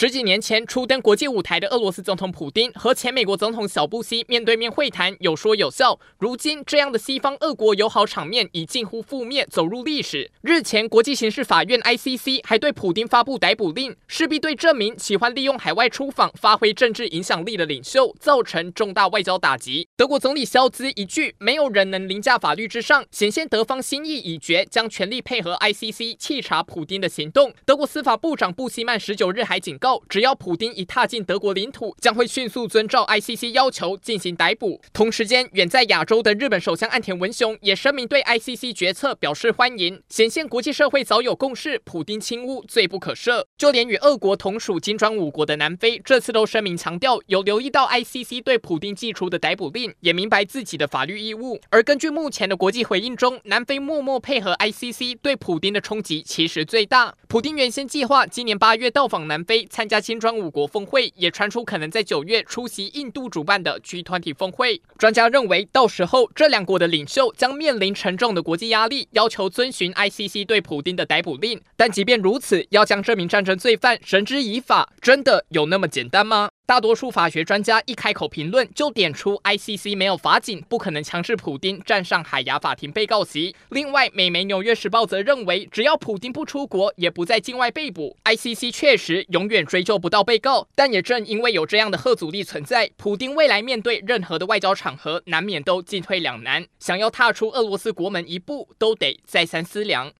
十几年前初登国际舞台的俄罗斯总统普丁和前美国总统小布希面对面会谈，有说有笑。如今这样的西方俄国友好场面已近乎覆灭，走入历史。日前，国际刑事法院 （ICC） 还对普丁发布逮捕令，势必对这名喜欢利用海外出访发挥政治影响力的领袖造成重大外交打击。德国总理肖兹一句“没有人能凌驾法律之上”，显现德方心意已决，将全力配合 ICC 稽查普丁的行动。德国司法部长布希曼十九日还警告。只要普丁一踏进德国领土，将会迅速遵照 ICC 要求进行逮捕。同时间，远在亚洲的日本首相岸田文雄也声明对 ICC 决策表示欢迎，显现国际社会早有共识，普丁轻污罪不可赦。就连与俄国同属金砖五国的南非，这次都声明强调有留意到 ICC 对普丁寄出的逮捕令，也明白自己的法律义务。而根据目前的国际回应中，南非默默配合 ICC 对普丁的冲击其实最大。普丁原先计划今年八月到访南非。参参加金砖五国峰会，也传出可能在九月出席印度主办的 G 团体峰会。专家认为，到时候这两国的领袖将面临沉重的国际压力，要求遵循 ICC 对普丁的逮捕令。但即便如此，要将这名战争罪犯绳之以法，真的有那么简单吗？大多数法学专家一开口评论，就点出 ICC 没有法警，不可能强制普丁站上海牙法庭被告席。另外，美媒《纽约时报》则认为，只要普丁不出国，也不在境外被捕，ICC 确实永远追究不到被告。但也正因为有这样的吓阻力存在，普丁未来面对任何的外交场合，难免都进退两难，想要踏出俄罗斯国门一步，都得再三思量。